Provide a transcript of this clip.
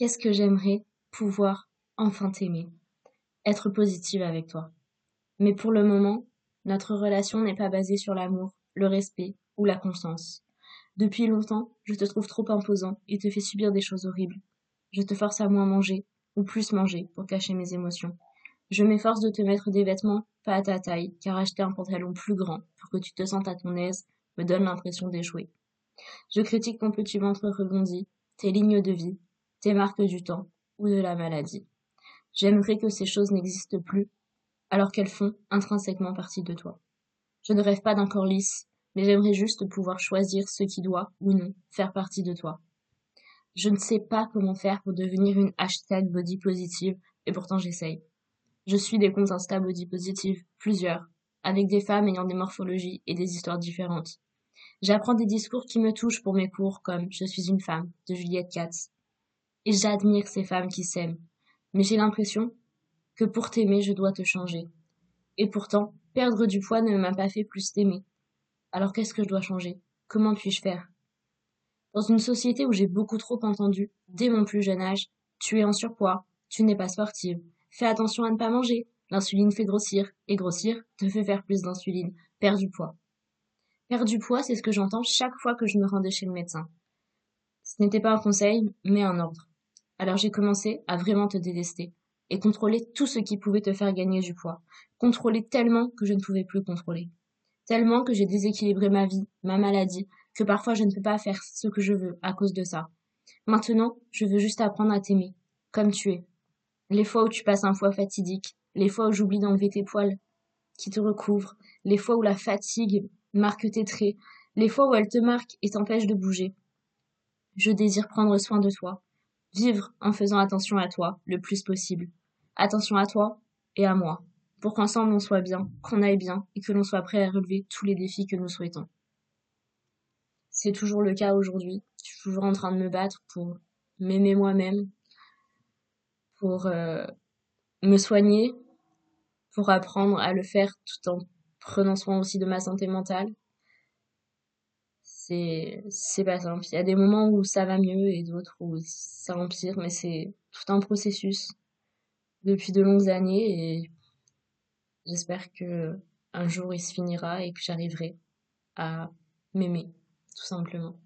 Qu'est-ce que j'aimerais pouvoir enfin t'aimer, être positive avec toi. Mais pour le moment, notre relation n'est pas basée sur l'amour, le respect ou la confiance. Depuis longtemps, je te trouve trop imposant et te fais subir des choses horribles. Je te force à moins manger, ou plus manger, pour cacher mes émotions. Je m'efforce de te mettre des vêtements pas à ta taille, car acheter un pantalon plus grand pour que tu te sentes à ton aise me donne l'impression d'échouer. Je critique ton petit ventre rebondi, tes lignes de vie, tes marques du temps ou de la maladie. J'aimerais que ces choses n'existent plus, alors qu'elles font intrinsèquement partie de toi. Je ne rêve pas d'un corps lisse, mais j'aimerais juste pouvoir choisir ce qui doit, ou non, faire partie de toi. Je ne sais pas comment faire pour devenir une hashtag body positive, et pourtant j'essaye. Je suis des comptes Insta body positive, plusieurs, avec des femmes ayant des morphologies et des histoires différentes. J'apprends des discours qui me touchent pour mes cours, comme Je suis une femme, de Juliette Katz. Et j'admire ces femmes qui s'aiment. Mais j'ai l'impression que pour t'aimer, je dois te changer. Et pourtant, perdre du poids ne m'a pas fait plus t'aimer. Alors qu'est-ce que je dois changer? Comment puis-je faire? Dans une société où j'ai beaucoup trop entendu, dès mon plus jeune âge, tu es en surpoids, tu n'es pas sportive, fais attention à ne pas manger, l'insuline fait grossir, et grossir te fait faire plus d'insuline, perds du poids. Perdre du poids, c'est ce que j'entends chaque fois que je me rendais chez le médecin. Ce n'était pas un conseil, mais un ordre. Alors j'ai commencé à vraiment te détester et contrôler tout ce qui pouvait te faire gagner du poids. Contrôler tellement que je ne pouvais plus contrôler. Tellement que j'ai déséquilibré ma vie, ma maladie, que parfois je ne peux pas faire ce que je veux à cause de ça. Maintenant, je veux juste apprendre à t'aimer, comme tu es. Les fois où tu passes un foie fatidique, les fois où j'oublie d'enlever tes poils qui te recouvrent, les fois où la fatigue marque tes traits, les fois où elle te marque et t'empêche de bouger. Je désire prendre soin de toi, Vivre en faisant attention à toi le plus possible. Attention à toi et à moi, pour qu'ensemble on soit bien, qu'on aille bien et que l'on soit prêt à relever tous les défis que nous souhaitons. C'est toujours le cas aujourd'hui. Je suis toujours en train de me battre pour m'aimer moi-même, pour euh, me soigner, pour apprendre à le faire tout en prenant soin aussi de ma santé mentale c'est pas simple. Il y a des moments où ça va mieux et d'autres où ça empire, mais c'est tout un processus depuis de longues années et j'espère que un jour il se finira et que j'arriverai à m'aimer, tout simplement.